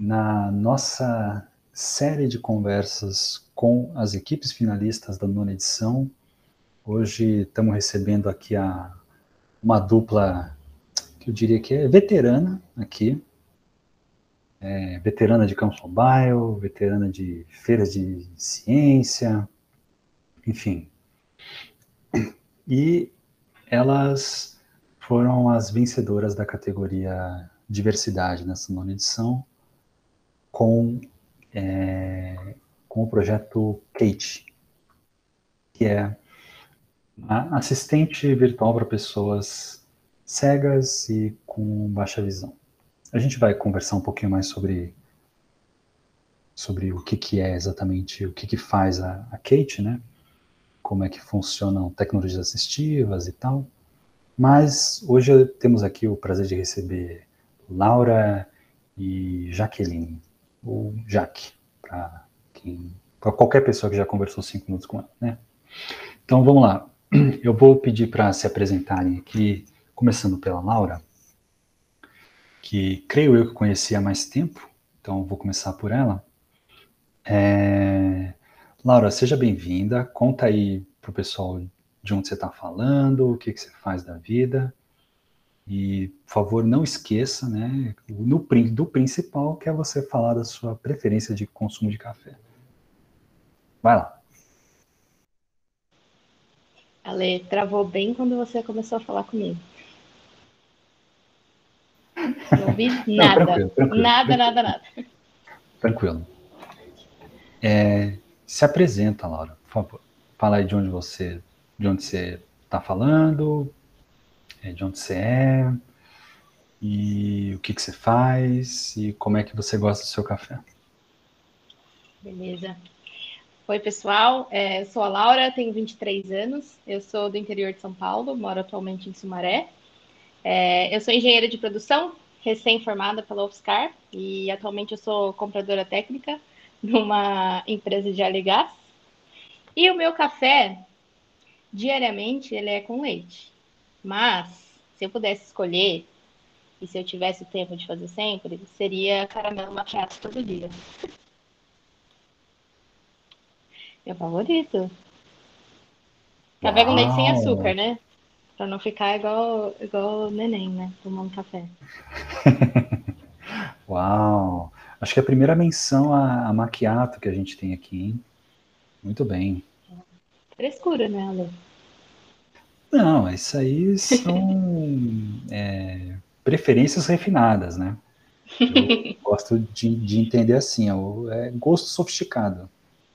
na nossa série de conversas com as equipes finalistas da nona edição. Hoje estamos recebendo aqui a, uma dupla que eu diria que é veterana aqui, é, veterana de Campus Mobile, veterana de feiras de ciência, enfim. E elas foram as vencedoras da categoria diversidade nessa nona edição, com, é, com o projeto Kate, que é assistente virtual para pessoas cegas e com baixa visão. A gente vai conversar um pouquinho mais sobre sobre o que, que é exatamente, o que, que faz a, a Kate, né? Como é que funcionam tecnologias assistivas e tal. Mas hoje temos aqui o prazer de receber Laura e Jaqueline, ou Jaque, para qualquer pessoa que já conversou cinco minutos com ela, né? Então vamos lá. Eu vou pedir para se apresentarem aqui, começando pela Laura que creio eu que conheci há mais tempo, então vou começar por ela. É... Laura, seja bem-vinda. Conta aí para o pessoal de onde você está falando, o que, que você faz da vida. E, por favor, não esqueça né, no, do principal, que é você falar da sua preferência de consumo de café. Vai lá. Ale, travou bem quando você começou a falar comigo. Não ouvi nada. Não, tranquilo, tranquilo, nada, tranquilo. nada, nada. Tranquilo. É, se apresenta, Laura, por favor. Fala aí de onde você, de onde você está falando, de onde você é, e o que, que você faz, e como é que você gosta do seu café. Beleza. Oi, pessoal. É, eu sou a Laura, tenho 23 anos. Eu sou do interior de São Paulo, moro atualmente em Sumaré. É, eu sou engenheira de produção, recém-formada pela UFSCar, e atualmente eu sou compradora técnica numa empresa de óleo gás. E o meu café, diariamente, ele é com leite. Mas, se eu pudesse escolher, e se eu tivesse o tempo de fazer sempre, seria caramelo macchiato todo dia. Meu favorito. Café com leite sem açúcar, né? Pra não ficar igual, igual neném, né? Tomando café. Uau! Acho que é a primeira menção a, a maquiato que a gente tem aqui, hein? Muito bem. Frescura, né, Ale? Não, isso aí são é, preferências refinadas, né? Eu gosto de, de entender assim, é, é gosto sofisticado,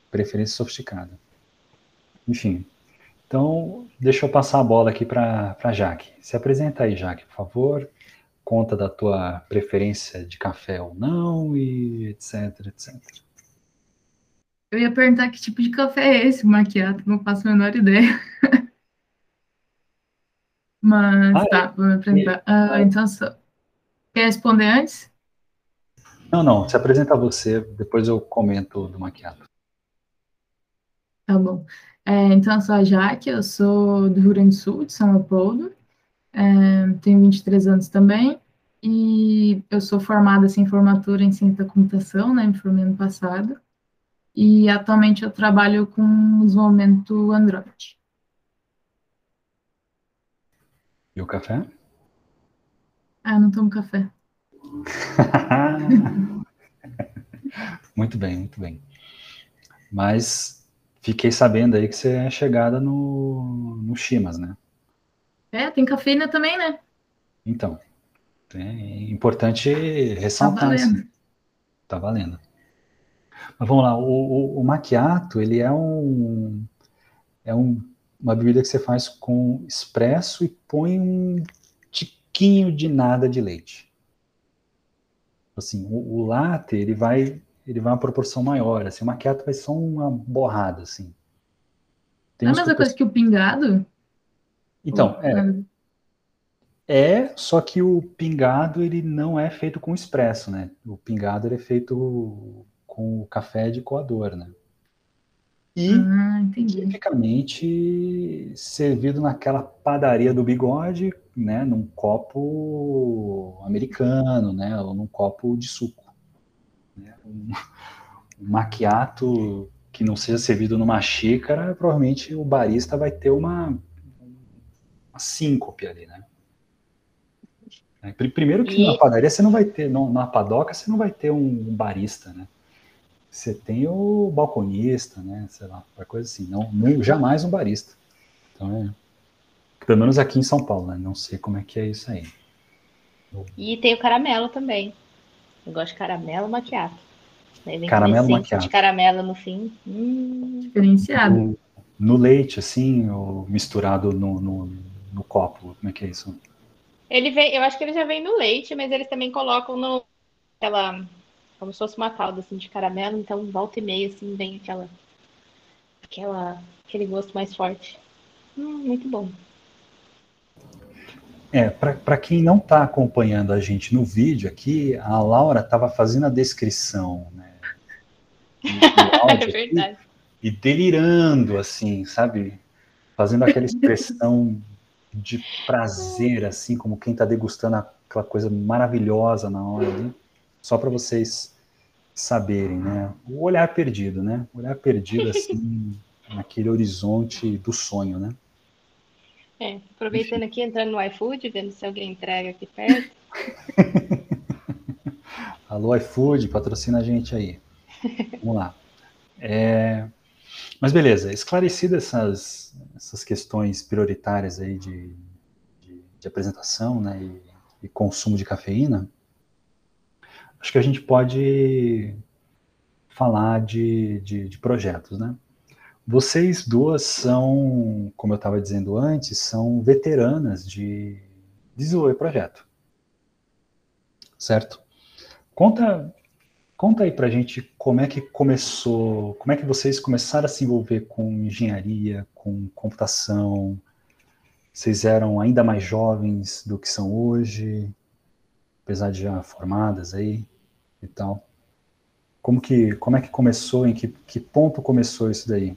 preferência sofisticada. Enfim, então, deixa eu passar a bola aqui para a Jaque. Se apresenta aí, Jaque, por favor. Conta da tua preferência de café ou não, e etc, etc. Eu ia perguntar que tipo de café é esse, maquiado, não faço a menor ideia. Mas ah, tá, é? vou me apresentar. Ah, então, só... quer responder antes? Não, não, se apresenta você, depois eu comento do maquiado. Tá bom. É, então, eu sou a Jaque, eu sou do Rio Grande do Sul, de São Leopoldo, é, tenho 23 anos também, e eu sou formada sem assim, formatura em ciência da computação, né, me formei ano passado, e atualmente eu trabalho com desenvolvimento Android. E o café? Ah, não tomo café. muito bem, muito bem. Mas Fiquei sabendo aí que você é chegada no, no Chimas, né? É, tem cafeína também, né? Então, é importante ressaltar tá. Isso. Tá valendo. Mas vamos lá, o, o, o macchiato, ele é um é um, uma bebida que você faz com expresso e põe um tiquinho de nada de leite. Assim, o, o latte, ele vai ele vai uma proporção maior, assim, o maquiato vai só uma borrada, assim. Tem não é a mesma coisa que o pingado? Então, é, é, só que o pingado ele não é feito com expresso, né? O pingado ele é feito com o café de coador, né? E ah, tipicamente servido naquela padaria do bigode, né? Num copo americano, né? Ou num copo de suco. Né? Um, um maquiato que não seja servido numa xícara, provavelmente o barista vai ter uma, uma síncope ali, né? É, primeiro que e... na padaria você não vai ter, na padoca você não vai ter um barista, né? Você tem o balconista, né? Sei lá, qualquer coisa assim. Não, não, jamais um barista. Então é. Pelo menos aqui em São Paulo, né? Não sei como é que é isso aí. E tem o caramelo também. Eu gosto de caramelo maquiado. Caramelo maquiado. de caramelo no fim. Hum. Diferenciado. No, no, leite, assim, ou misturado no, no, no, copo? Como é que é isso? Ele vem, eu acho que ele já vem no leite, mas eles também colocam no aquela como se fosse uma calda assim de caramelo, então volta e meia assim vem aquela aquela aquele gosto mais forte. Hum, muito bom. É, para quem não está acompanhando a gente no vídeo aqui, a Laura estava fazendo a descrição, né? é verdade. e delirando, assim, sabe? Fazendo aquela expressão de prazer, assim, como quem está degustando aquela coisa maravilhosa na hora ali, só para vocês saberem, né? O olhar perdido, né? O olhar perdido, assim, naquele horizonte do sonho, né? É, aproveitando Enfim. aqui, entrando no iFood, vendo se alguém entrega aqui perto. Alô, iFood, patrocina a gente aí. Vamos lá. É, mas beleza, esclarecidas essas, essas questões prioritárias aí de, de, de apresentação né, e, e, consumo de cafeína, acho que a gente pode falar de, de, de projetos, né? Vocês duas são, como eu estava dizendo antes, são veteranas de desenvolver projeto. Certo? Conta, conta aí pra gente como é que começou, como é que vocês começaram a se envolver com engenharia, com computação. Vocês eram ainda mais jovens do que são hoje, apesar de já formadas aí e tal. Como que, como é que começou, em que, que ponto começou isso daí?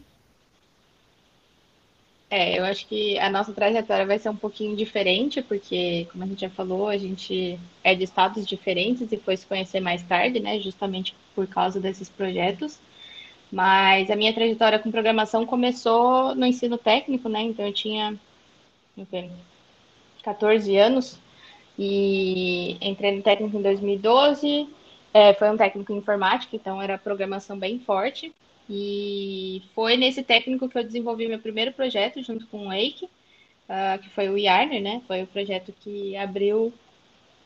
É, eu acho que a nossa trajetória vai ser um pouquinho diferente, porque, como a gente já falou, a gente é de estados diferentes e foi se conhecer mais tarde, né? Justamente por causa desses projetos. Mas a minha trajetória com programação começou no ensino técnico, né? Então eu tinha okay, 14 anos e entrei no técnico em 2012. É, foi um técnico em informática, então era programação bem forte. E foi nesse técnico que eu desenvolvi meu primeiro projeto junto com o Eike, uh, que foi o Yarner, né? Foi o projeto que abriu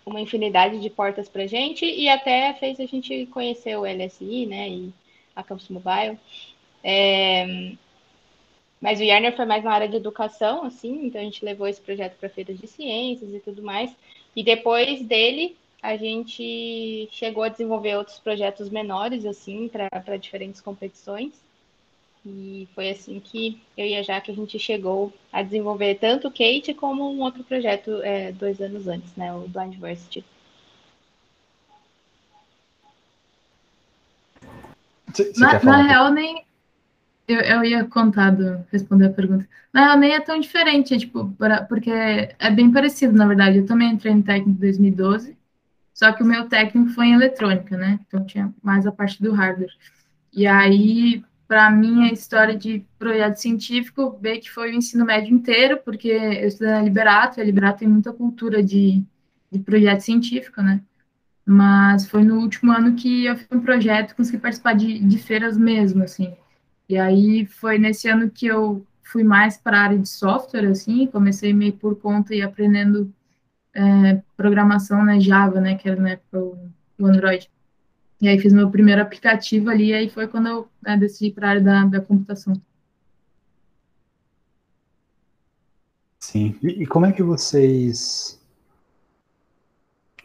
uma infinidade de portas para gente e até fez a gente conhecer o LSI, né? E a Campus Mobile. É... Mas o Yarner foi mais na área de educação, assim, então a gente levou esse projeto para feiras de ciências e tudo mais. E depois dele, a gente chegou a desenvolver outros projetos menores, assim, para diferentes competições. E foi assim que eu e a Jaque a gente chegou a desenvolver tanto o Kate como um outro projeto é, dois anos antes, né? O Blind Varsity. Na, na real, nem. Eu, eu ia contar, do, responder a pergunta. Na real, nem é tão diferente, é, tipo, pra, porque é bem parecido, na verdade. Eu também entrei no técnico em 2012 só que o meu técnico foi em eletrônica, né? Então tinha mais a parte do hardware. E aí, para mim, a história de projeto científico, bem que foi o ensino médio inteiro, porque eu estudei na Liberato, e a Liberato tem muita cultura de, de projeto científico, né? Mas foi no último ano que eu fiz um projeto, consegui participar de, de feiras mesmo, assim. E aí foi nesse ano que eu fui mais para a área de software, assim, comecei meio por conta e aprendendo é, programação, né, Java, né, que era na época o, o, Android. E aí fiz meu primeiro aplicativo ali, e aí foi quando eu né, decidi para a área da, da computação. Sim. E, e como é que vocês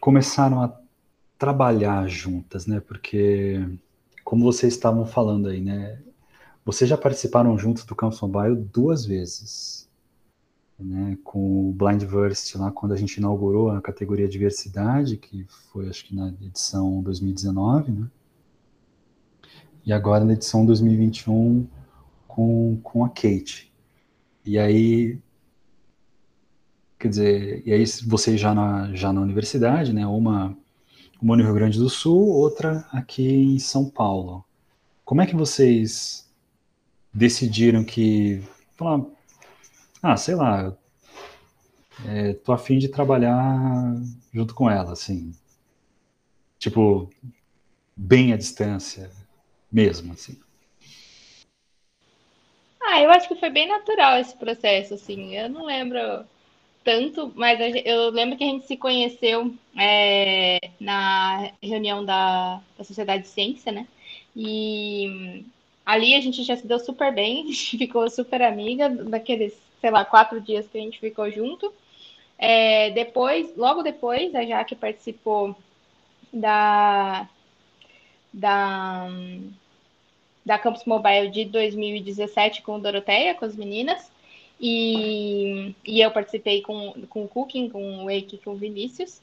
começaram a trabalhar juntas, né? Porque como vocês estavam falando aí, né? Vocês já participaram juntos do Campus Mobile duas vezes, né? Com o Blindverse lá quando a gente inaugurou a categoria diversidade, que foi acho que na edição 2019, né? E agora na edição 2021 com, com a Kate. E aí, quer dizer, e aí vocês já na, já na universidade, né? Uma uma no Rio Grande do Sul, outra aqui em São Paulo. Como é que vocês decidiram que, ah, sei lá, é, tô afim de trabalhar junto com ela, assim, tipo, bem à distância mesmo, assim. Ah, eu acho que foi bem natural esse processo, assim, eu não lembro tanto, mas eu lembro que a gente se conheceu é, na reunião da, da Sociedade de Ciência, né? E ali a gente já se deu super bem, ficou super amiga daqueles, sei lá, quatro dias que a gente ficou junto. É, depois, logo depois, a Jaque participou da, da, da Campus Mobile de 2017 com Doroteia, com as meninas. E, e eu participei com, com o Cooking, com o Wake, com o Vinícius.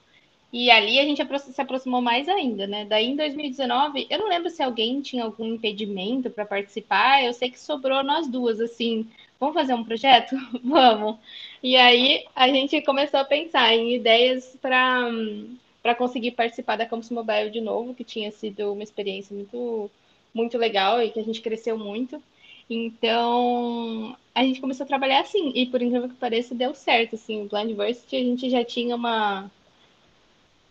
E ali a gente se aproximou mais ainda, né? Daí em 2019, eu não lembro se alguém tinha algum impedimento para participar, eu sei que sobrou nós duas, assim, vamos fazer um projeto? vamos. E aí a gente começou a pensar em ideias para para conseguir participar da Campus Mobile de novo, que tinha sido uma experiência muito muito legal e que a gente cresceu muito. Então, a gente começou a trabalhar assim, e por incrível que pareça, deu certo, assim, o Blindversity a gente já tinha uma,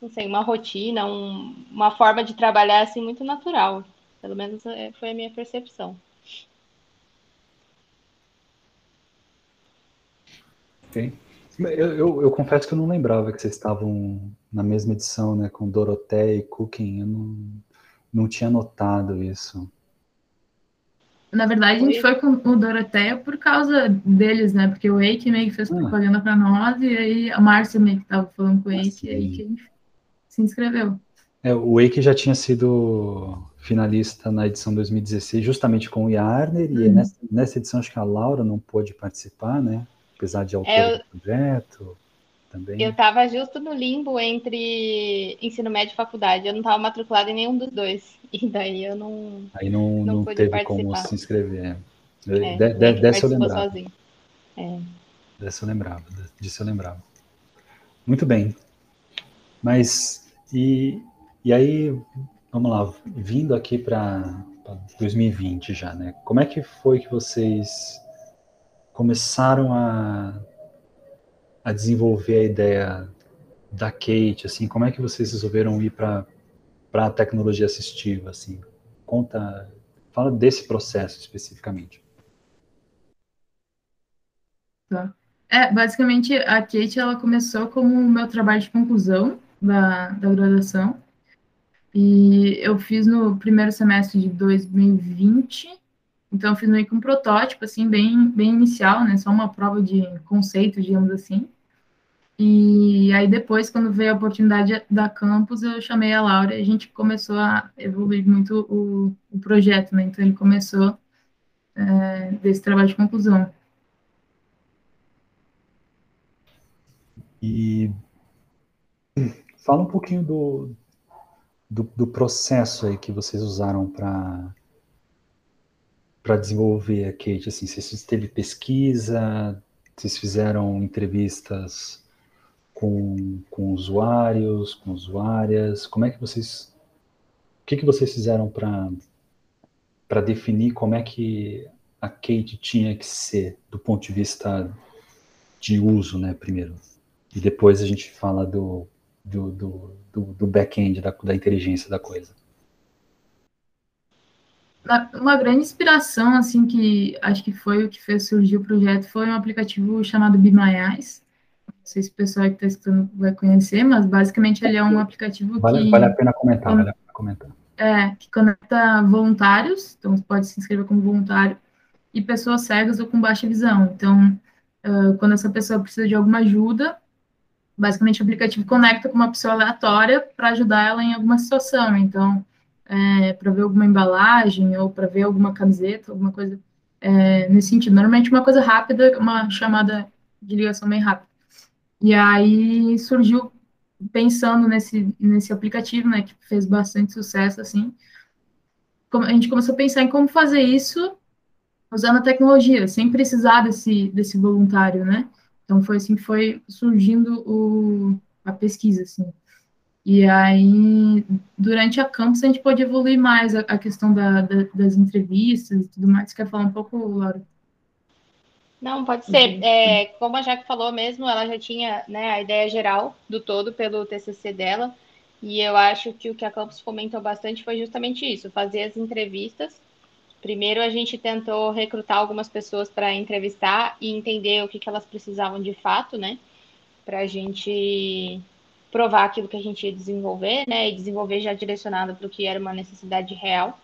não sei, uma rotina, um, uma forma de trabalhar, assim, muito natural, pelo menos é, foi a minha percepção. Ok. Eu, eu, eu, confesso que eu não lembrava que vocês estavam na mesma edição, né, com Dorothea e Cooking, eu não, não tinha notado isso. Na verdade, a gente foi com o Doroteia por causa deles, né? Porque o Eike meio que fez ah. propaganda para nós, e aí a Márcia meio que tava falando com o Eike, e aí que a gente se inscreveu. É, o Eike já tinha sido finalista na edição 2016, justamente com o Yarner, uhum. e nessa, nessa, edição acho que a Laura não pôde participar, né? Apesar de autor é, do projeto também. Eu estava justo no limbo entre ensino médio e faculdade. Eu não estava matriculada em nenhum dos dois. E daí eu não. Aí não, não, não teve participar. como se inscrever. É, de, de, dessa eu lembrava. Sozinho. É. Dessa eu lembrava. Disso eu lembrava. Muito bem. Mas, e, e aí, vamos lá, vindo aqui para 2020 já, né? Como é que foi que vocês começaram a a desenvolver a ideia da Kate, assim, como é que vocês resolveram ir para a tecnologia assistiva, assim? Conta, fala desse processo especificamente. Tá. É, basicamente, a Kate, ela começou como o meu trabalho de conclusão da, da graduação, e eu fiz no primeiro semestre de 2020, então eu fiz meio que um protótipo, assim, bem, bem inicial, né, só uma prova de conceito, digamos assim, e aí depois, quando veio a oportunidade da campus, eu chamei a Laura e a gente começou a evoluir muito o, o projeto, né? Então ele começou é, desse trabalho de conclusão. E fala um pouquinho do, do, do processo aí que vocês usaram para para desenvolver a Kate, assim, se teve pesquisa, vocês fizeram entrevistas com, com usuários, com usuárias? Como é que vocês. O que, que vocês fizeram para definir como é que a Kate tinha que ser do ponto de vista de uso, né, primeiro? E depois a gente fala do, do, do, do, do back-end, da, da inteligência da coisa. Uma grande inspiração, assim, que acho que foi o que fez surgir o projeto, foi um aplicativo chamado Eyes, não sei se o pessoal que está escutando vai conhecer, mas basicamente ele é um aplicativo vale, que... Vale a pena comentar, vale a pena comentar. É, que conecta voluntários, então você pode se inscrever como voluntário, e pessoas cegas ou com baixa visão. Então, uh, quando essa pessoa precisa de alguma ajuda, basicamente o aplicativo conecta com uma pessoa aleatória para ajudar ela em alguma situação. Então, é, para ver alguma embalagem ou para ver alguma camiseta, alguma coisa é, nesse sentido. Normalmente uma coisa rápida, uma chamada de ligação bem rápida. E aí surgiu pensando nesse, nesse aplicativo, né, que fez bastante sucesso, assim, a gente começou a pensar em como fazer isso usando a tecnologia, sem precisar desse, desse voluntário, né? Então, foi assim que foi surgindo o, a pesquisa, assim. E aí, durante a campus, a gente pode evoluir mais a, a questão da, da, das entrevistas e tudo mais. Você quer falar um pouco, Laura? Não, pode ser. É, como a Jaque falou mesmo, ela já tinha né, a ideia geral do todo pelo TCC dela. E eu acho que o que a Campus fomentou bastante foi justamente isso, fazer as entrevistas. Primeiro a gente tentou recrutar algumas pessoas para entrevistar e entender o que, que elas precisavam de fato, né? Para a gente provar aquilo que a gente ia desenvolver, né? E desenvolver já direcionado para o que era uma necessidade real.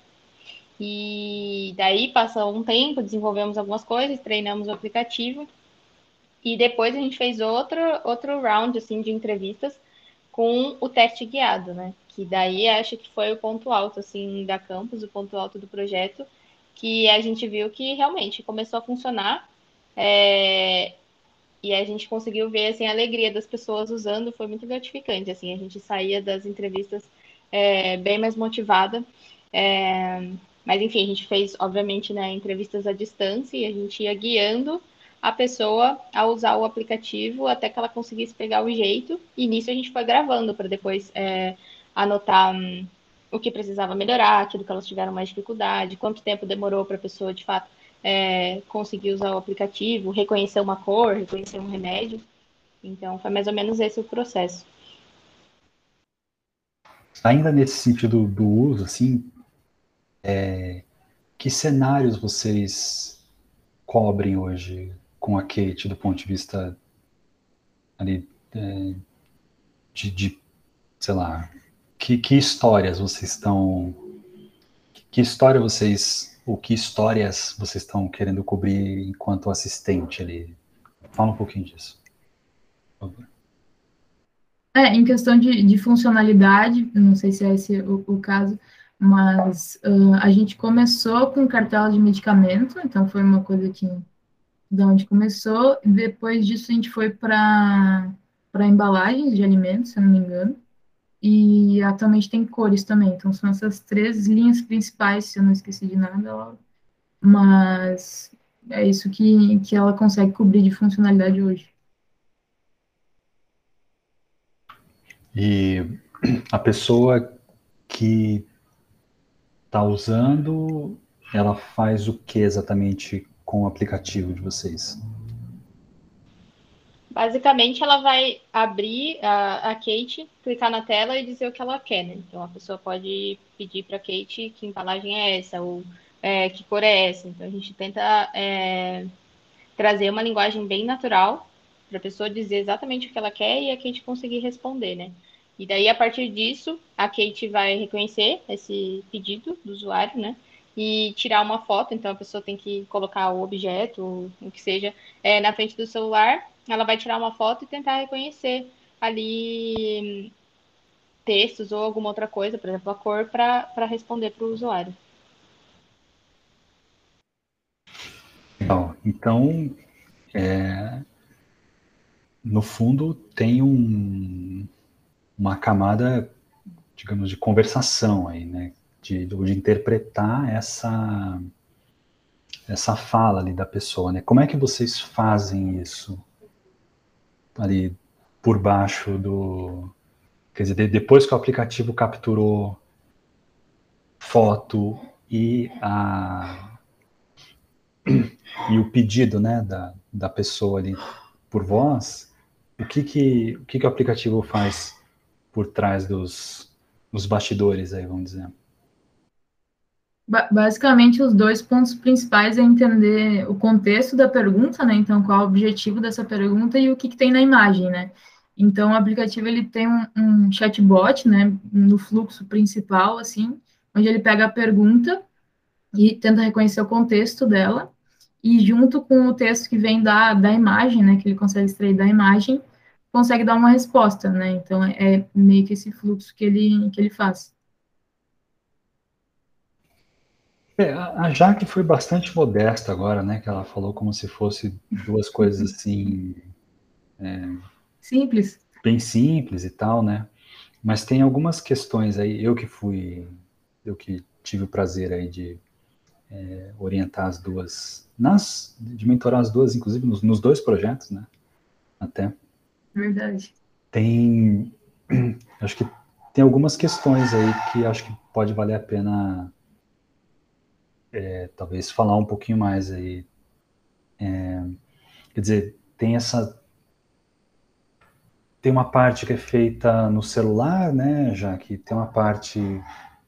E daí passou um tempo, desenvolvemos algumas coisas, treinamos o aplicativo e depois a gente fez outro, outro round assim de entrevistas com o teste guiado, né? Que daí acho que foi o ponto alto assim da campus, o ponto alto do projeto, que a gente viu que realmente começou a funcionar. É... E a gente conseguiu ver assim, a alegria das pessoas usando, foi muito gratificante. Assim, a gente saía das entrevistas é, bem mais motivada. É, mas, enfim, a gente fez, obviamente, né, entrevistas à distância e a gente ia guiando a pessoa a usar o aplicativo até que ela conseguisse pegar o jeito. E nisso a gente foi gravando para depois é, anotar hum, o que precisava melhorar, aquilo que elas tiveram mais dificuldade, quanto tempo demorou para a pessoa, de fato, é, conseguir usar o aplicativo, reconhecer uma cor, reconhecer um remédio. Então, foi mais ou menos esse o processo. Ainda nesse sentido do uso, assim, é, que cenários vocês cobrem hoje com a Kate do ponto de vista ali, é, de, de, sei lá, que, que histórias vocês estão, que história vocês, ou que histórias vocês estão querendo cobrir enquanto assistente ali? Fala um pouquinho disso. É, em questão de, de funcionalidade, não sei se é esse o, o caso, mas uh, a gente começou com cartela de medicamento, então foi uma coisa que da onde começou. Depois disso a gente foi para para embalagens de alimentos, se eu não me engano. E atualmente tem cores também. Então são essas três linhas principais, se eu não esqueci de nada. Mas é isso que, que ela consegue cobrir de funcionalidade hoje. E a pessoa que está usando, ela faz o que exatamente com o aplicativo de vocês? Basicamente, ela vai abrir a, a Kate, clicar na tela e dizer o que ela quer, né? Então, a pessoa pode pedir para a Kate que embalagem é essa, ou é, que cor é essa. Então, a gente tenta é, trazer uma linguagem bem natural para a pessoa dizer exatamente o que ela quer e a Kate conseguir responder, né? E daí, a partir disso, a Kate vai reconhecer esse pedido do usuário, né? E tirar uma foto, então a pessoa tem que colocar o objeto, o que seja, é, na frente do celular. Ela vai tirar uma foto e tentar reconhecer ali textos ou alguma outra coisa, por exemplo, a cor, para responder para o usuário. Legal. Então, é, no fundo, tem um, uma camada, digamos, de conversação aí, né? De, de interpretar essa essa fala ali da pessoa, né? Como é que vocês fazem isso ali por baixo do, quer dizer, depois que o aplicativo capturou foto e a e o pedido, né, da, da pessoa ali por voz, o que que o que que o aplicativo faz por trás dos, dos bastidores aí, vamos dizer? Basicamente, os dois pontos principais é entender o contexto da pergunta, né? Então, qual é o objetivo dessa pergunta e o que, que tem na imagem, né? Então, o aplicativo ele tem um, um, chatbot, né, no fluxo principal, assim, onde ele pega a pergunta e tenta reconhecer o contexto dela, e junto com o texto que vem da, da imagem, né, que ele consegue extrair da imagem, consegue dar uma resposta, né? Então é meio que esse fluxo que ele que ele faz. É, a Jaque foi bastante modesta agora, né? Que ela falou como se fosse duas coisas assim. É, simples. Bem simples e tal, né? Mas tem algumas questões aí, eu que fui, eu que tive o prazer aí de é, orientar as duas, nas, de mentorar as duas, inclusive nos, nos dois projetos, né? Até. Verdade. Tem, acho que tem algumas questões aí que acho que pode valer a pena é, talvez falar um pouquinho mais aí. É, quer dizer, tem essa tem uma parte que é feita no celular, né, já que tem uma parte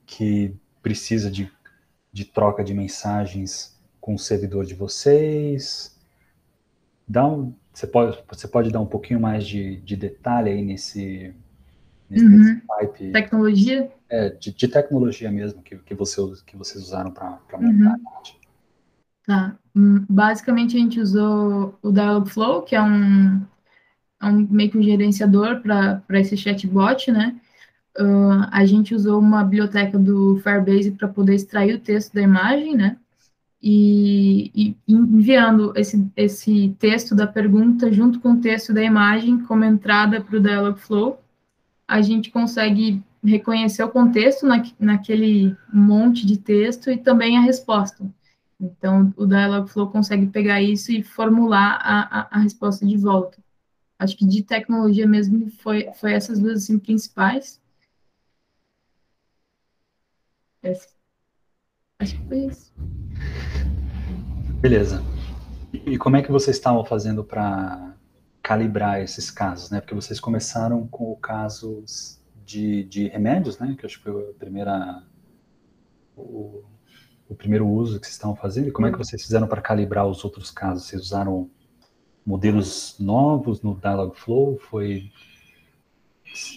que precisa de, de troca de mensagens com o servidor de vocês. Dá um, você, pode, você pode dar um pouquinho mais de, de detalhe aí nesse, nesse, uhum. pipe? Tecnologia? É, de, de, tecnologia mesmo que, que, você, que vocês usaram para montar uhum. Tá. Hum, basicamente a gente usou o Dialogflow, que é um, é um meio que um gerenciador para esse chatbot, né? Uh, a gente usou uma biblioteca do Firebase para poder extrair o texto da imagem, né? E, e, enviando esse, esse texto da pergunta junto com o texto da imagem como entrada para o Dialogflow, a gente consegue reconhecer o contexto na, naquele monte de texto e também a resposta. Então, o Dialogflow consegue pegar isso e formular a, a, a resposta de volta acho que de tecnologia mesmo foi, foi essas duas assim, principais. Essa. Acho que foi isso. Beleza. E como é que vocês estavam fazendo para calibrar esses casos, né? Porque vocês começaram com casos de, de remédios, né? Que acho que foi a primeira o, o primeiro uso que vocês estavam fazendo. E como é que vocês fizeram para calibrar os outros casos? Vocês usaram modelos novos no Dialogflow? Foi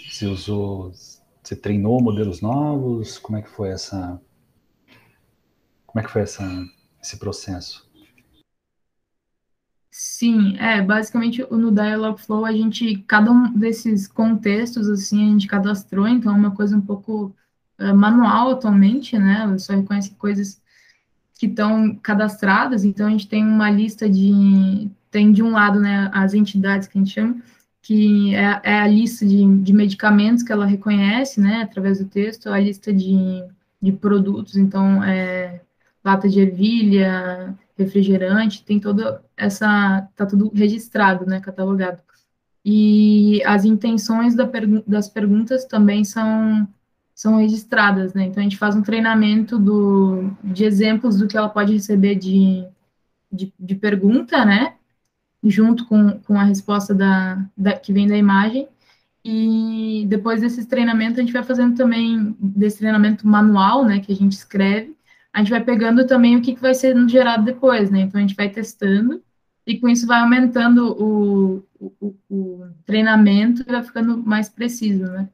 você usou, você treinou modelos novos? Como é que foi essa como é que foi essa esse processo? Sim, é, basicamente no Dialogflow a gente, cada um desses contextos, assim, a gente cadastrou, então é uma coisa um pouco é, manual atualmente, né, só reconhece coisas que estão cadastradas, então a gente tem uma lista de tem de um lado, né, as entidades que a gente chama, que é, é a lista de, de, medicamentos que ela reconhece, né, através do texto, a lista de, de produtos, então, é, lata de ervilha, refrigerante, tem toda essa, tá tudo registrado, né, catalogado. E as intenções da pergu das perguntas também são, são registradas, né, então a gente faz um treinamento do, de exemplos do que ela pode receber de, de, de pergunta, né, junto com, com a resposta da, da, que vem da imagem. E depois desses treinamentos, a gente vai fazendo também, desse treinamento manual, né, que a gente escreve, a gente vai pegando também o que, que vai ser gerado depois, né? Então, a gente vai testando, e com isso vai aumentando o, o, o treinamento e vai ficando mais preciso, né?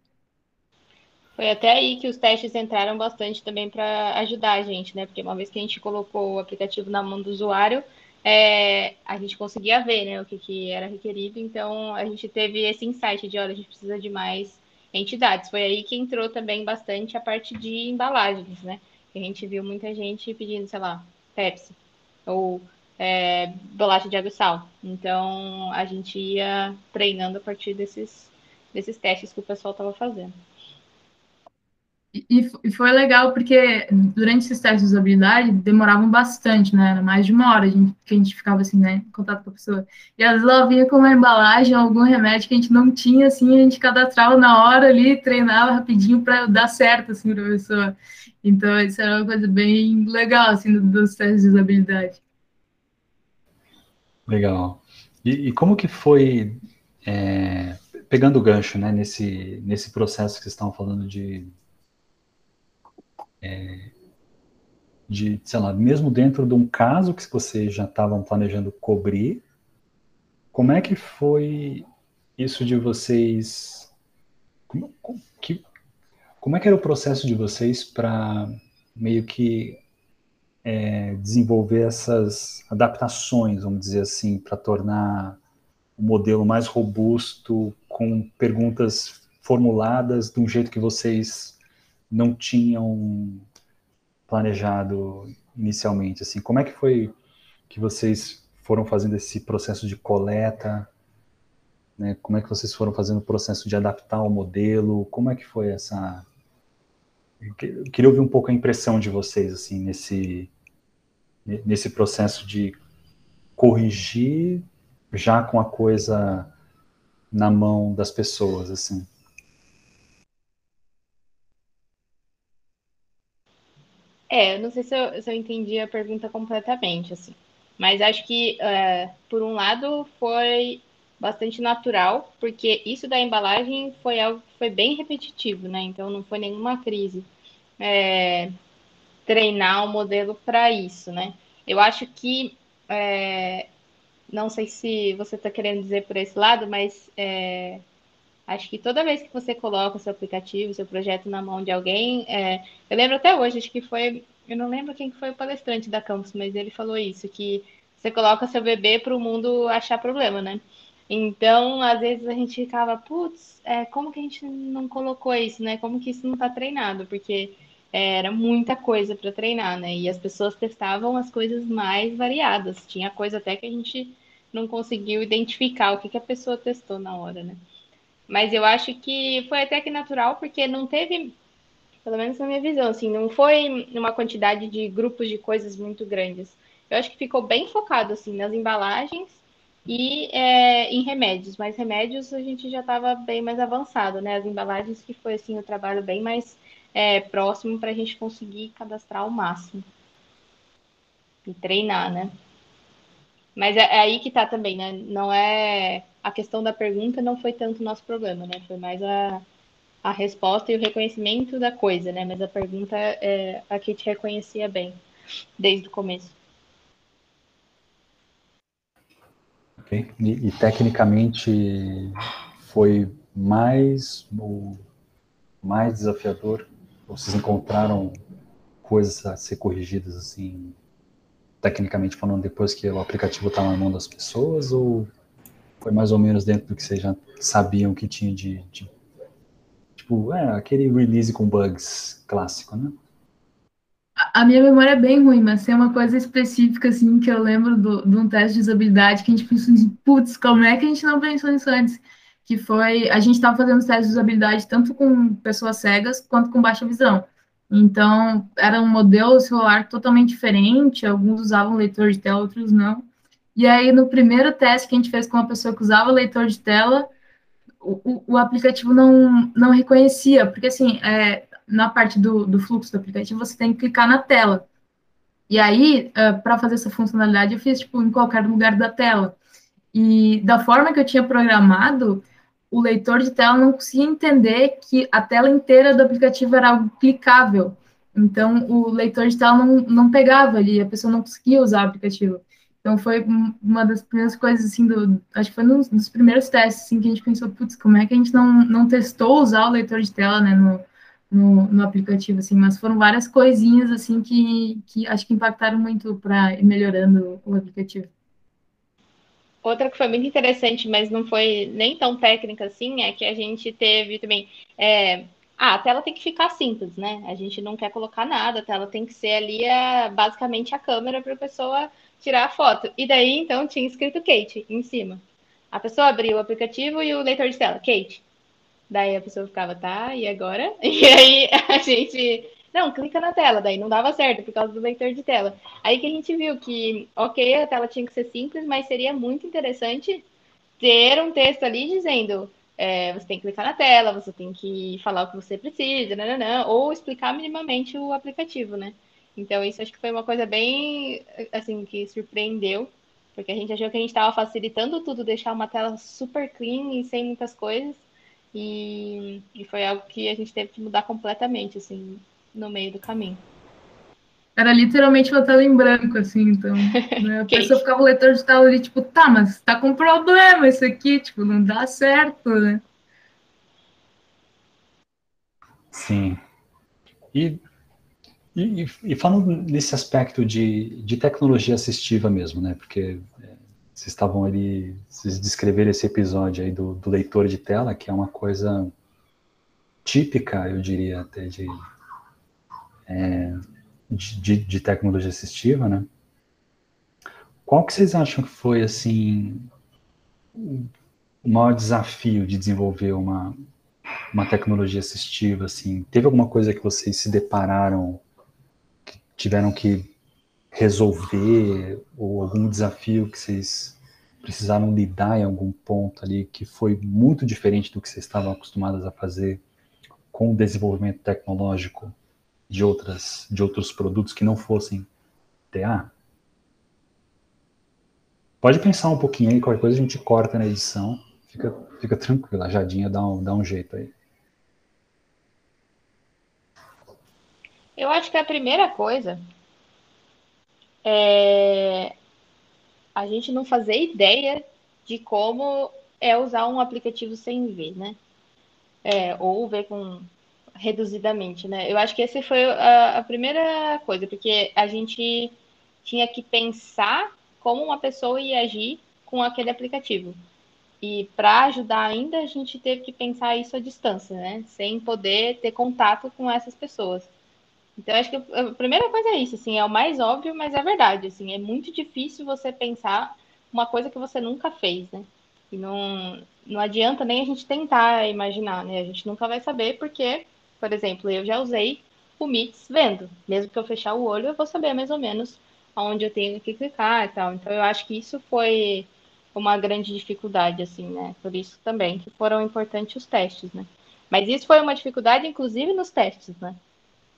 Foi até aí que os testes entraram bastante também para ajudar a gente, né? Porque uma vez que a gente colocou o aplicativo na mão do usuário, é, a gente conseguia ver né, o que, que era requerido, então a gente teve esse insight de, olha, a gente precisa de mais entidades. Foi aí que entrou também bastante a parte de embalagens, né? A gente viu muita gente pedindo, sei lá, Pepsi ou é, bolacha de água e sal. Então a gente ia treinando a partir desses, desses testes que o pessoal estava fazendo. E, e, foi legal porque durante esses testes de usabilidade demoravam bastante, né? Era mais de uma hora que a gente ficava assim, né? Em contato com a pessoa. E às vezes ela vinha com uma embalagem, algum remédio que a gente não tinha, assim, a gente cadastrava na hora ali, treinava rapidinho para dar certo, assim, para a pessoa. Então, isso era uma coisa bem legal, assim, dos testes de usabilidade. Legal. E, e como que foi, é, pegando o gancho, né, nesse, nesse processo que vocês estavam falando de é, de, sei lá, mesmo dentro de um caso que vocês já estavam planejando cobrir, como é que foi isso de vocês? Como, que, como é que era o processo de vocês para meio que é, desenvolver essas adaptações, vamos dizer assim, para tornar o modelo mais robusto, com perguntas formuladas de um jeito que vocês não tinham planejado inicialmente, assim, como é que foi que vocês foram fazendo esse processo de coleta, né? Como é que vocês foram fazendo o processo de adaptar o modelo? Como é que foi essa eu queria ouvir um pouco a impressão de vocês assim nesse nesse processo de corrigir já com a coisa na mão das pessoas assim. É, eu não sei se eu, se eu entendi a pergunta completamente, assim. Mas acho que, é, por um lado, foi bastante natural, porque isso da embalagem foi algo que foi bem repetitivo, né? Então, não foi nenhuma crise. É, treinar o modelo para isso, né? Eu acho que, é, não sei se você está querendo dizer por esse lado, mas é, Acho que toda vez que você coloca seu aplicativo, seu projeto na mão de alguém, é... eu lembro até hoje, acho que foi, eu não lembro quem foi o palestrante da campus, mas ele falou isso, que você coloca seu bebê para o mundo achar problema, né? Então, às vezes a gente ficava, putz, é, como que a gente não colocou isso, né? Como que isso não está treinado? Porque é, era muita coisa para treinar, né? E as pessoas testavam as coisas mais variadas. Tinha coisa até que a gente não conseguiu identificar o que, que a pessoa testou na hora, né? Mas eu acho que foi até que natural, porque não teve, pelo menos na minha visão, assim, não foi uma quantidade de grupos de coisas muito grandes. Eu acho que ficou bem focado, assim, nas embalagens e é, em remédios. Mas remédios a gente já estava bem mais avançado, né? As embalagens que foi, assim, o trabalho bem mais é, próximo para a gente conseguir cadastrar o máximo. E treinar, né? Mas é, é aí que tá também, né? Não é a questão da pergunta não foi tanto o nosso problema, né? Foi mais a, a resposta e o reconhecimento da coisa, né? Mas a pergunta é a que te reconhecia bem desde o começo. Ok. E, e tecnicamente foi mais o mais desafiador? Vocês encontraram coisas a ser corrigidas assim, tecnicamente falando, depois que o aplicativo está na mão das pessoas ou foi mais ou menos dentro do que vocês já sabiam que tinha de, de tipo, é, aquele release com bugs clássico, né? A minha memória é bem ruim, mas tem uma coisa específica, assim, que eu lembro do, de um teste de usabilidade que a gente pensou assim, putz, como é que a gente não pensou nisso antes? Que foi, a gente estava fazendo testes de usabilidade tanto com pessoas cegas quanto com baixa visão. Então, era um modelo celular totalmente diferente, alguns usavam leitor de tela, outros não. E aí, no primeiro teste que a gente fez com uma pessoa que usava leitor de tela, o, o, aplicativo não, não reconhecia, porque assim, é, na parte do, do fluxo do aplicativo, você tem que clicar na tela. E aí, uh, é, para fazer essa funcionalidade, eu fiz tipo, em qualquer lugar da tela. E da forma que eu tinha programado, o leitor de tela não conseguia entender que a tela inteira do aplicativo era algo clicável. Então, o leitor de tela não, não pegava ali, a pessoa não conseguia usar o aplicativo. Então foi uma das primeiras coisas, assim, do, acho que foi um dos primeiros testes, assim, que a gente pensou, putz, como é que a gente não, não testou usar o leitor de tela, né, no, no, no aplicativo, assim, mas foram várias coisinhas, assim, que, que acho que impactaram muito para ir melhorando o aplicativo. Outra que foi muito interessante, mas não foi nem tão técnica assim, é que a gente teve também. É, ah, a tela tem que ficar simples, né? A gente não quer colocar nada, a tela tem que ser ali é, basicamente a câmera para a pessoa tirar a foto. E daí, então, tinha escrito Kate em cima. A pessoa abriu o aplicativo e o leitor de tela, Kate. Daí a pessoa ficava, tá, e agora? E aí a gente, não, clica na tela. Daí não dava certo por causa do leitor de tela. Aí que a gente viu que, ok, a tela tinha que ser simples, mas seria muito interessante ter um texto ali dizendo. É, você tem que clicar na tela, você tem que falar o que você precisa, nananã, ou explicar minimamente o aplicativo, né? Então, isso acho que foi uma coisa bem, assim, que surpreendeu, porque a gente achou que a gente estava facilitando tudo, deixar uma tela super clean e sem muitas coisas, e, e foi algo que a gente teve que mudar completamente, assim, no meio do caminho. Era literalmente uma tela em branco, assim, então. Né? A pessoa ficava o leitor de tela ali, tipo, tá, mas tá com problema isso aqui, tipo, não dá certo, né? Sim. E e, e, falando nesse aspecto de, de tecnologia assistiva mesmo, né? Porque é, vocês estavam ali, vocês descreveram esse episódio aí do, do, leitor de tela, que é uma coisa típica, eu diria até, de, é, de, de, tecnologia assistiva, né? Qual que vocês acham que foi, assim, o maior desafio de desenvolver uma, uma tecnologia assistiva, assim? Teve alguma coisa que vocês se depararam, que tiveram que resolver, ou algum desafio que vocês precisaram lidar em algum ponto ali que foi muito diferente do que vocês estavam acostumados a fazer com o desenvolvimento tecnológico de outras de outros produtos que não fossem TA? Pode pensar um pouquinho aí, qualquer coisa a gente corta na edição. Fica, fica tranquilo, a Jadinha dá um, dá um jeito aí. Eu acho que a primeira coisa é a gente não fazer ideia de como é usar um aplicativo sem ver, né? É, ou ver com reduzidamente, né? Eu acho que essa foi a, a, primeira coisa, porque a gente tinha que pensar como uma pessoa ia agir com aquele aplicativo. E para ajudar ainda, a gente teve que pensar isso à distância, né? Sem poder ter contato com essas pessoas. Então, acho que a primeira coisa é isso, assim, é o mais óbvio, mas é verdade, assim, é muito difícil você pensar uma coisa que você nunca fez, né? E não, não adianta nem a gente tentar imaginar, né? A gente nunca vai saber, porque, por exemplo, eu já usei o Mix vendo. Mesmo que eu fechar o olho, eu vou saber mais ou menos aonde eu tenho que clicar e tal. Então, eu acho que isso foi uma grande dificuldade, assim, né? Por isso também que foram importantes os testes, né? Mas isso foi uma dificuldade, inclusive, nos testes, né?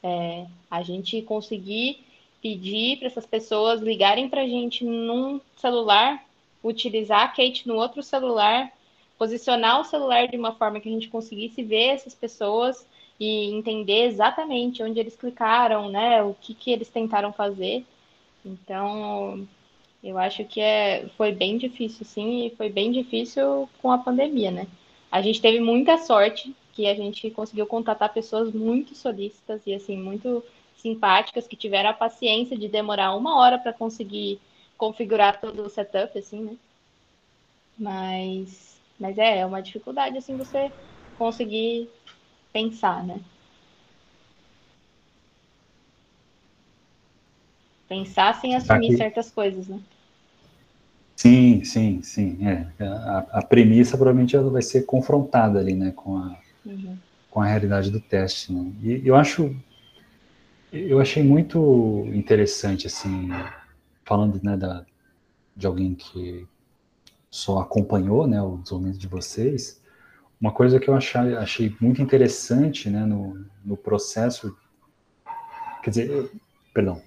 É, a gente conseguir pedir para essas pessoas ligarem para a gente num celular, utilizar a Kate no outro celular, posicionar o celular de uma forma que a gente conseguisse ver essas pessoas e entender exatamente onde eles clicaram, né? O que, que eles tentaram fazer. Então, eu acho que é, foi bem difícil, sim, e foi bem difícil com a pandemia, né? A gente teve muita sorte que a gente conseguiu contatar pessoas muito solícitas e assim muito simpáticas que tiveram a paciência de demorar uma hora para conseguir configurar todo o setup, assim, né? Mas, mas é, é uma dificuldade assim você conseguir pensar, né? Pensar sem assumir Aqui. certas coisas, né? Sim, sim, sim. É. A, a premissa provavelmente ela vai ser confrontada ali, né, com a, uhum. com a realidade do teste. Né? E eu acho, eu achei muito interessante, assim, falando né, da, de alguém que só acompanhou né, o desenvolvimento de vocês, uma coisa que eu achei, achei muito interessante né, no, no processo, quer dizer, perdão,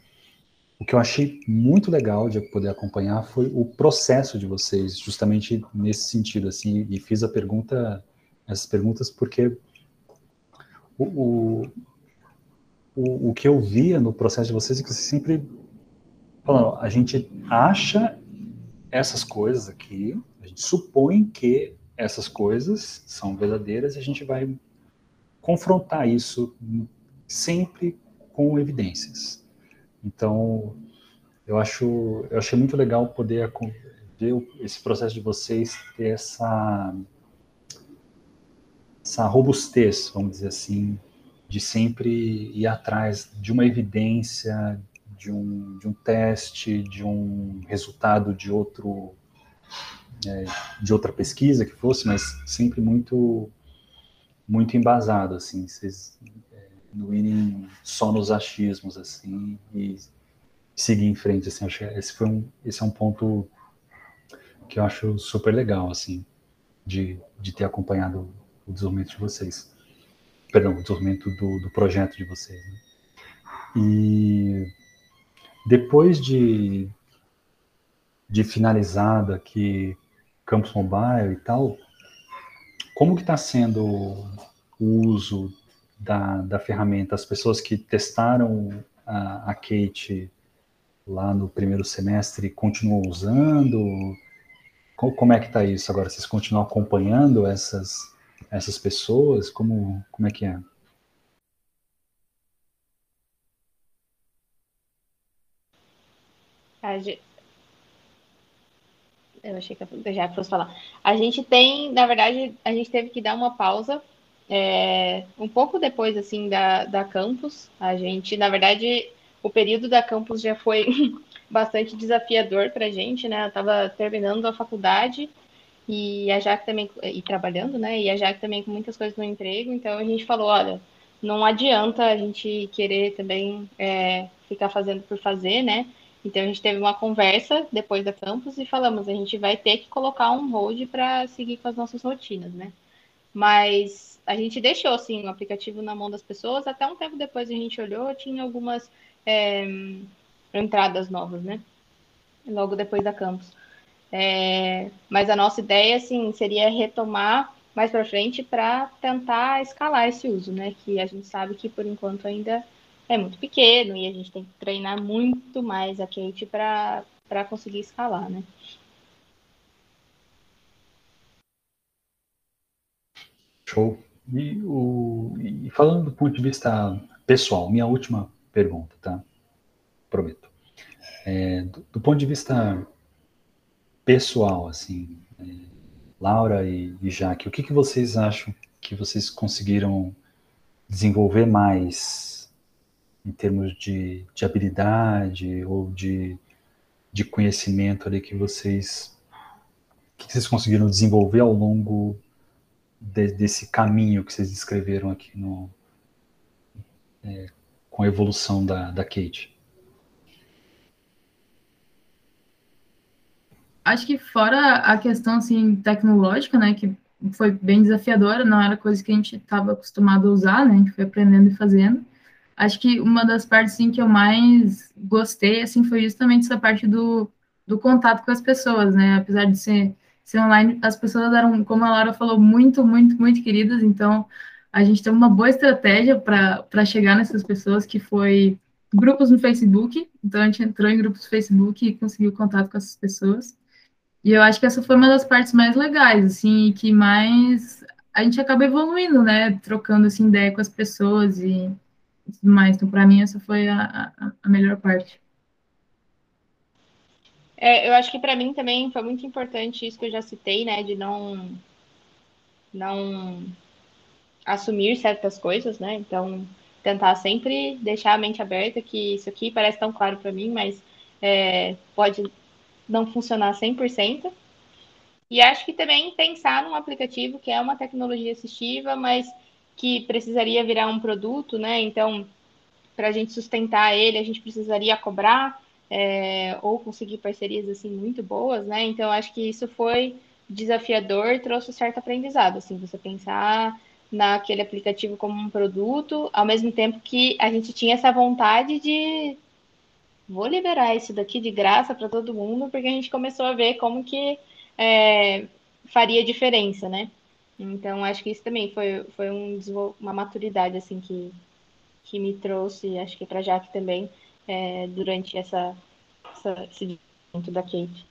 o que eu achei muito legal de poder acompanhar foi o processo de vocês, justamente nesse sentido, assim, e fiz a pergunta essas perguntas porque o, o, o, que eu via no processo de vocês é que vocês sempre falam, a gente acha essas coisas aqui, a gente supõe que essas coisas são verdadeiras e a gente vai confrontar isso sempre com evidências. Então, eu acho, eu achei muito legal poder ver esse processo de vocês ter essa essa robustez, vamos dizer assim, de sempre ir atrás de uma evidência, de um, de um teste, de um resultado de outro é, de outra pesquisa que fosse, mas sempre muito muito embasado, assim, vocês é, não irem só nos achismos, assim, e seguir em frente, assim, acho que esse foi um, esse é um ponto que eu acho super legal, assim, de, de ter acompanhado o desenvolvimento de vocês. Perdão, o desenvolvimento do, do projeto de vocês. Né? E depois de, de finalizado aqui Campus Mobile e tal, como que está sendo o uso da, da ferramenta? As pessoas que testaram a, a Kate lá no primeiro semestre continuam usando? Como é que está isso agora? Vocês continuam acompanhando essas essas pessoas? Como, como é que é? Eu achei que eu já fosse falar. A gente tem, na verdade, a gente teve que dar uma pausa é, um pouco depois assim da, da campus. A gente, na verdade, o período da campus já foi bastante desafiador para a gente, né? Eu estava terminando a faculdade e a Jaque também, e trabalhando, né? E a Jaque também com muitas coisas no emprego, então a gente falou, olha, não adianta a gente querer também é, ficar fazendo por fazer, né? Então a gente teve uma conversa depois da campus e falamos, a gente vai ter que colocar um hold para seguir com as nossas rotinas, né? Mas a gente deixou assim o aplicativo na mão das pessoas, até um tempo depois a gente olhou, tinha algumas é, entradas novas, né? Logo depois da campus. É, mas a nossa ideia, assim, seria retomar mais para frente para tentar escalar esse uso, né? Que a gente sabe que por enquanto ainda é muito pequeno e a gente tem que treinar muito mais a Kate para conseguir escalar, né? Show. E, o, e falando do ponto de vista pessoal, minha última pergunta, tá? Prometo. É, do, do, ponto de vista pessoal, assim, é, Laura e, e Jaque, o que, que vocês acham que vocês conseguiram desenvolver mais em termos de, de habilidade ou de, de conhecimento ali que vocês que vocês conseguiram desenvolver ao longo de, desse caminho que vocês descreveram aqui no, é, com a evolução da, da Kate? Acho que fora a questão assim tecnológica, né, que foi bem desafiadora, não era coisa que a gente estava acostumado a usar, né, a gente foi aprendendo e fazendo. Acho que uma das partes assim, que eu mais gostei assim foi justamente essa parte do, do contato com as pessoas, né? Apesar de ser, ser online, as pessoas eram, como a Laura falou, muito, muito, muito queridas, então a gente tem uma boa estratégia para chegar nessas pessoas, que foi grupos no Facebook, então a gente entrou em grupos no Facebook e conseguiu contato com essas pessoas. E eu acho que essa foi uma das partes mais legais, assim, que mais a gente acaba evoluindo, né? Trocando assim, ideia com as pessoas e tudo mais. Então, para mim, essa foi a, a, a melhor parte. É, eu acho que para mim também foi muito importante isso que eu já citei, né? De não, não assumir certas coisas, né? Então, tentar sempre deixar a mente aberta que isso aqui parece tão claro para mim, mas é, pode não funcionar 100%. E acho que também pensar num aplicativo que é uma tecnologia assistiva, mas que precisaria virar um produto, né? Então, para a gente sustentar ele, a gente precisaria cobrar é, ou conseguir parcerias assim muito boas, né? Então, acho que isso foi desafiador, trouxe certo aprendizado, assim, você pensar naquele aplicativo como um produto, ao mesmo tempo que a gente tinha essa vontade de vou liberar isso daqui de graça para todo mundo, porque a gente começou a ver como que é, faria diferença, né? Então, acho que isso também foi, foi um, uma maturidade, assim, que, que me trouxe, acho que para Jaque também, é, durante essa, essa, esse desenvolvimento da Kate.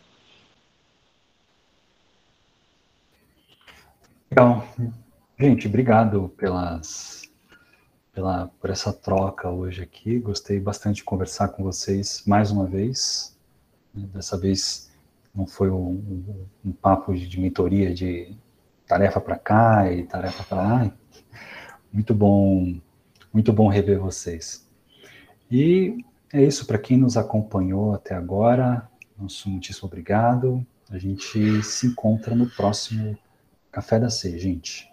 Legal. Gente, obrigado pelas pela, por essa troca hoje aqui. Gostei bastante de conversar com vocês mais uma vez. Dessa vez não foi um, um, um papo de mentoria de tarefa para cá e tarefa para lá. Muito bom, muito bom rever vocês. E é isso para quem nos acompanhou até agora. Nosso muitíssimo obrigado. A gente se encontra no próximo Café da C, gente.